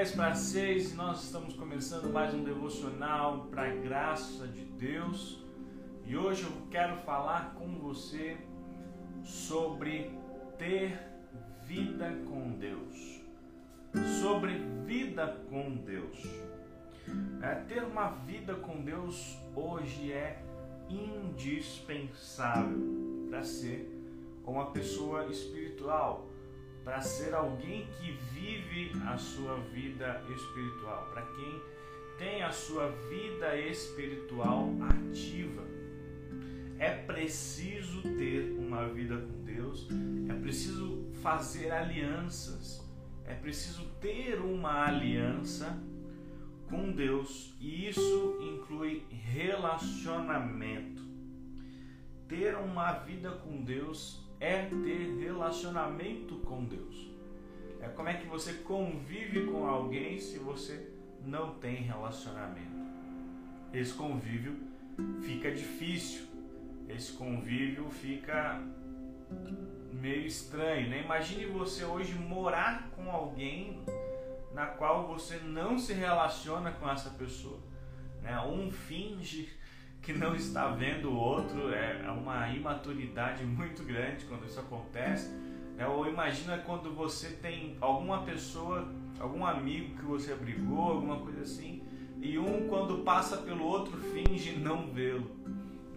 10 para 6 e nós estamos começando mais um devocional para a graça de Deus. E hoje eu quero falar com você sobre ter vida com Deus. Sobre vida com Deus. É, ter uma vida com Deus hoje é indispensável para ser uma pessoa espiritual para ser alguém que vive a sua vida espiritual, para quem tem a sua vida espiritual ativa. É preciso ter uma vida com Deus, é preciso fazer alianças, é preciso ter uma aliança com Deus e isso inclui relacionamento. Ter uma vida com Deus é ter relacionamento com Deus. É como é que você convive com alguém se você não tem relacionamento. Esse convívio fica difícil. Esse convívio fica meio estranho, né? Imagine você hoje morar com alguém na qual você não se relaciona com essa pessoa, né? Um finge que não está vendo o outro, é, é uma imaturidade muito grande quando isso acontece. Né? Ou imagina quando você tem alguma pessoa, algum amigo que você brigou, alguma coisa assim, e um quando passa pelo outro finge não vê-lo.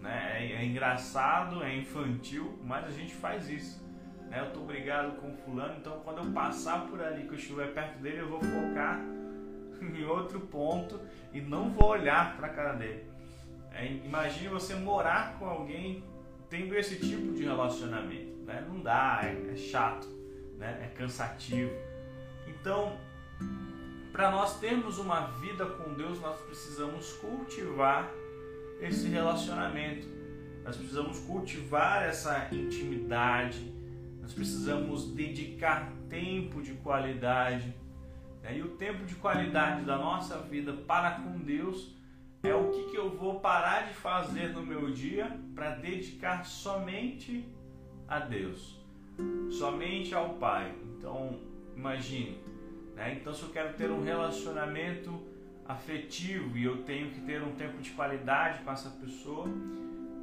Né? É, é, engraçado, é infantil, mas a gente faz isso. Né? Eu estou brigado com fulano, então quando eu passar por ali que eu estiver perto dele, eu vou focar em outro ponto e não vou olhar para a cara dele. É, imagine você morar com alguém tendo esse tipo de relacionamento. Né? Não dá, é, é chato, né? é cansativo. Então, para nós termos uma vida com Deus, nós precisamos cultivar esse relacionamento. Nós precisamos cultivar essa intimidade. Nós precisamos dedicar tempo de qualidade. Né? E o tempo de qualidade da nossa vida para com Deus é o que, que eu vou parar de fazer no meu dia para dedicar somente a Deus, somente ao Pai. Então, imagine, né? Então, se eu quero ter um relacionamento afetivo e eu tenho que ter um tempo de qualidade com essa pessoa,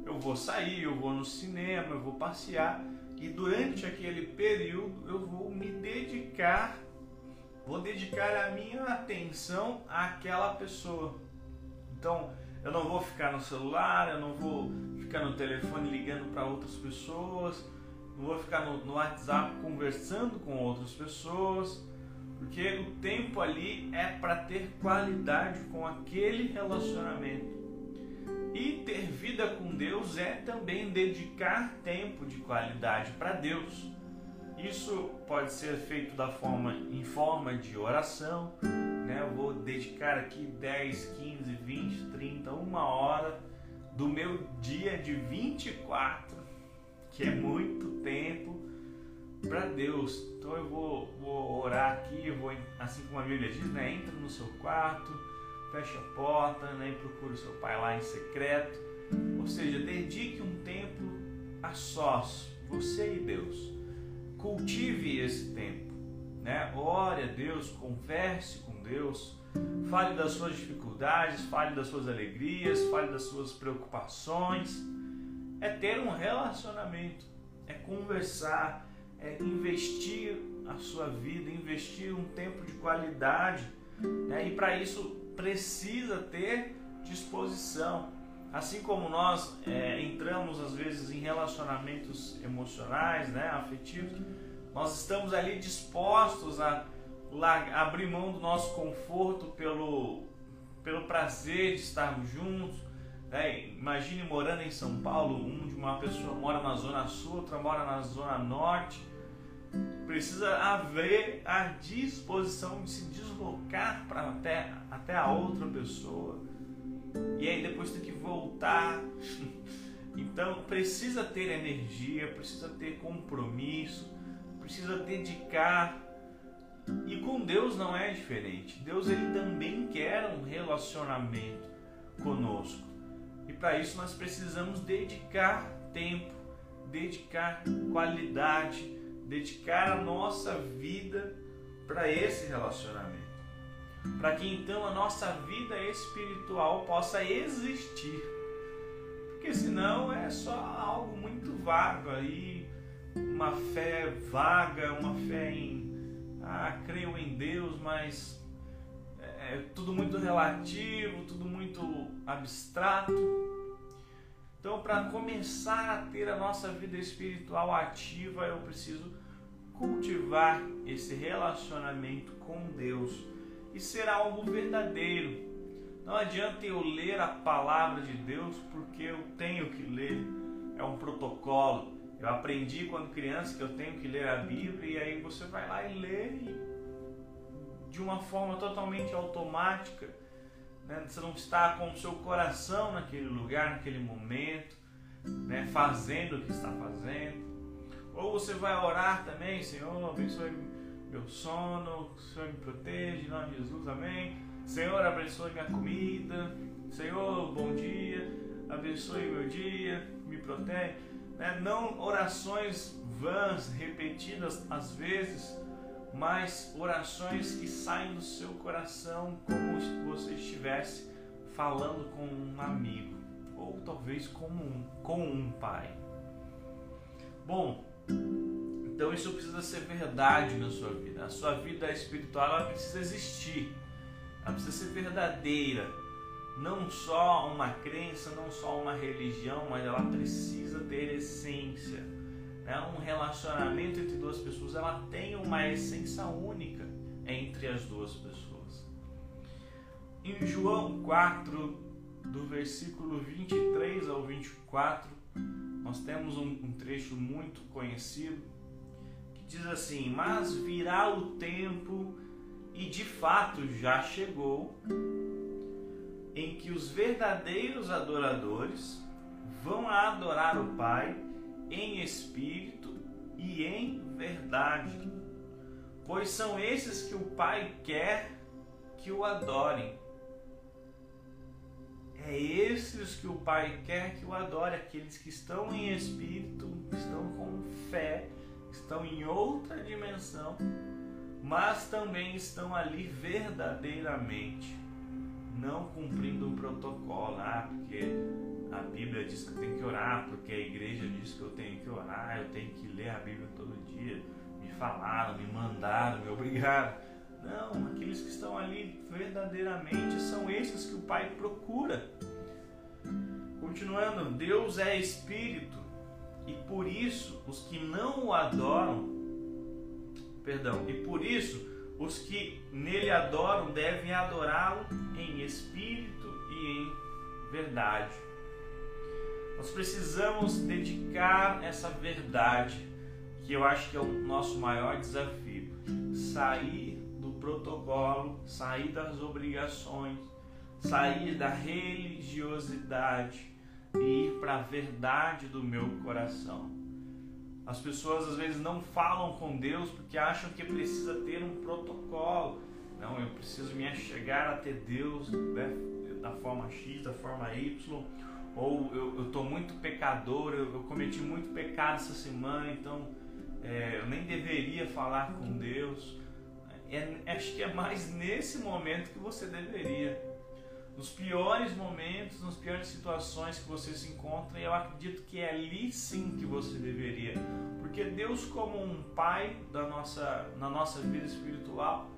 eu vou sair, eu vou no cinema, eu vou passear e durante aquele período eu vou me dedicar, vou dedicar a minha atenção àquela pessoa. Então, eu não vou ficar no celular, eu não vou ficar no telefone ligando para outras pessoas, não vou ficar no, no WhatsApp conversando com outras pessoas, porque o tempo ali é para ter qualidade com aquele relacionamento. E ter vida com Deus é também dedicar tempo de qualidade para Deus. Isso pode ser feito da forma em forma de oração, né? Eu vou dedicar aqui 10, 15, 20, 30, uma hora do meu dia de 24, que é muito tempo para Deus. Então eu vou, vou orar aqui, eu vou, assim como a Bíblia diz, né? Entra no seu quarto, fecha a porta, né? E procura o seu pai lá em secreto. Ou seja, dedique um tempo a sós, você e Deus. Cultive esse tempo, né? Ore a Deus, converse com Deus. Fale das suas dificuldades, fale das suas alegrias, fale das suas preocupações. É ter um relacionamento, é conversar, é investir a sua vida, investir um tempo de qualidade. Né? E para isso precisa ter disposição. Assim como nós é, entramos às vezes em relacionamentos emocionais, né, afetivos, nós estamos ali dispostos a abrir mão do nosso conforto pelo, pelo prazer de estarmos juntos. Né? Imagine morando em São Paulo, um uma pessoa mora na zona sul, outra mora na zona norte. Precisa haver a disposição de se deslocar para até, até a outra pessoa. E aí depois tem que voltar. Então precisa ter energia, precisa ter compromisso, precisa dedicar e com Deus não é diferente. Deus ele também quer um relacionamento conosco. E para isso nós precisamos dedicar tempo, dedicar qualidade, dedicar a nossa vida para esse relacionamento. para que então a nossa vida espiritual possa existir. Porque senão é só algo muito vago aí, uma fé vaga, uma fé em ah, creio em Deus, mas é, é tudo muito relativo, tudo muito abstrato. Então, para começar a ter a nossa vida espiritual ativa, eu preciso cultivar esse relacionamento com Deus e ser algo verdadeiro. Não adianta eu ler a palavra de Deus porque eu tenho que ler, é um protocolo. Eu aprendi quando criança que eu tenho que ler a Bíblia e aí você vai lá e lê e, de uma forma totalmente automática. Né? Você não está com o seu coração naquele lugar, naquele momento, né? fazendo o que está fazendo. Ou você vai orar também, Senhor, abençoe meu sono, Senhor me protege, em nome de Jesus, amém. Senhor, abençoe minha comida, Senhor, bom dia, abençoe meu dia, me protege. Né? Não orações vãs, repetidas às vezes, mas orações que saem do seu coração como se você estivesse falando com um amigo, ou talvez com um, com um pai. Bom, então isso precisa ser verdade na sua vida. A sua vida espiritual ela precisa existir. Ela precisa ser verdadeira. Não só uma crença, não só uma religião, mas ela precisa ter essência. Né? Um relacionamento entre duas pessoas, ela tem uma essência única entre as duas pessoas. Em João 4, do versículo 23 ao 24, nós temos um, um trecho muito conhecido que diz assim: Mas virá o tempo, e de fato já chegou, em que os verdadeiros adoradores vão adorar o Pai em espírito e em verdade, pois são esses que o Pai quer que o adorem. É esses que o Pai quer que o adore, aqueles que estão em espírito, estão com fé, estão em outra dimensão, mas também estão ali verdadeiramente, não cumprindo um protocolo, ah, porque a Bíblia diz que eu tenho que orar, porque a igreja diz que eu tenho que orar, eu tenho que ler a Bíblia todo dia, me falaram, me mandaram, me obrigaram. Não, aqueles que estão ali verdadeiramente são esses que o Pai procura. Continuando, Deus é Espírito e por isso os que não o adoram, perdão, e por isso os que nele adoram devem adorá-lo em espírito e em verdade. Nós precisamos dedicar essa verdade, que eu acho que é o nosso maior desafio, sair protocolo, sair das obrigações, sair da religiosidade e ir para a verdade do meu coração. As pessoas às vezes não falam com Deus porque acham que precisa ter um protocolo. Não, eu preciso me chegar até Deus né, da forma X, da forma Y. Ou eu estou muito pecador, eu, eu, cometi muito pecado essa semana, então é, eu nem deveria falar com Deus é, acho que é mais nesse momento que você deveria. Nos piores momentos, nas piores situações que você se encontra, eu acredito que é ali sim que você deveria. Porque Deus, como um pai da nossa, na nossa vida espiritual,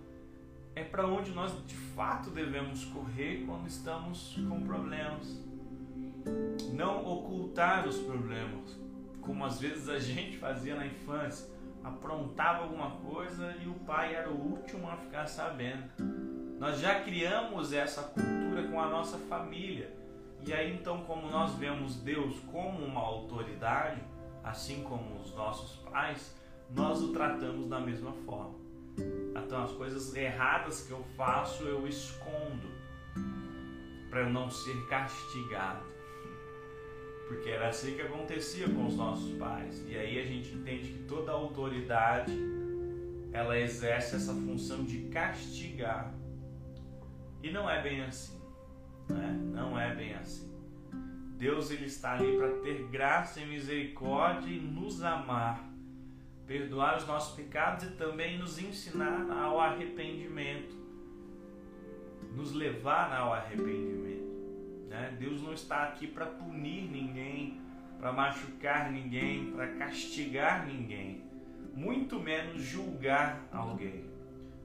é para onde nós de fato devemos correr quando estamos com problemas. Não ocultar os problemas, como às vezes a gente fazia na infância aprontava alguma coisa e o pai era o último a ficar sabendo. Nós já criamos essa cultura com a nossa família. E aí então, como nós vemos Deus como uma autoridade, assim como os nossos pais, nós o tratamos da mesma forma. Então, as coisas erradas que eu faço, eu escondo para eu não ser castigado. Porque era assim que acontecia com os nossos pais. E aí a gente entende que toda autoridade ela exerce essa função de castigar. E não é bem assim. Né? Não é bem assim. Deus ele está ali para ter graça e misericórdia e nos amar, perdoar os nossos pecados e também nos ensinar ao arrependimento. nos levar ao arrependimento. Né? Deus não está aqui para punir ninguém, para machucar ninguém, para castigar ninguém, muito menos julgar alguém.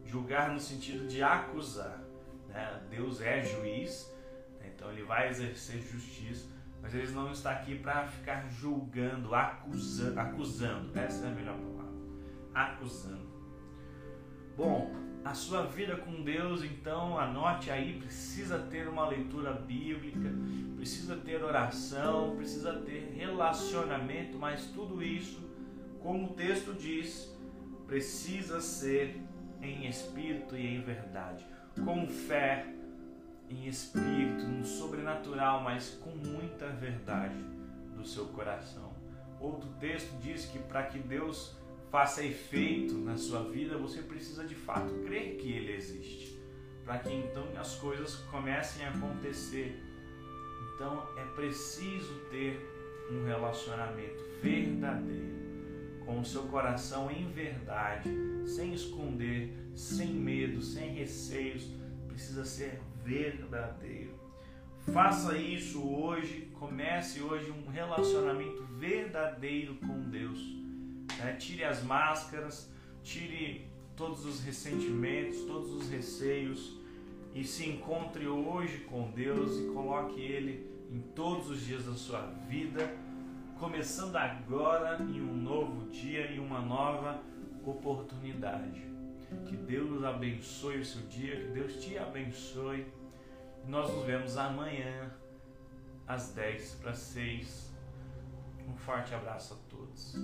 Julgar no sentido de acusar. Né? Deus é juiz, né? então ele vai exercer justiça, mas ele não está aqui para ficar julgando, acusando, acusando. Essa é a melhor palavra. Acusando. Bom, a sua vida com Deus, então, anote aí, precisa ter uma leitura bíblica, precisa ter oração, precisa ter relacionamento, mas tudo isso, como o texto diz, precisa ser em espírito e em verdade, com fé, em espírito, no sobrenatural, mas com muita verdade do seu coração. Outro texto diz que para que Deus faça efeito na sua vida, você precisa de fato crer que Ele existe, para que então as coisas comecem a acontecer. Então é preciso ter um relacionamento verdadeiro, com o seu coração em verdade, sem esconder, sem medo, sem receios, precisa ser verdadeiro. Faça isso hoje, comece hoje um relacionamento verdadeiro com Deus né? Tire as máscaras, tire todos os ressentimentos, todos os receios e se encontre hoje com Deus e coloque Ele em todos os dias da sua vida, começando agora em um novo dia e uma nova oportunidade. Que Deus abençoe o seu dia, que Deus te abençoe. Nós nos vemos amanhã às 10 para 6. Um forte abraço a todos.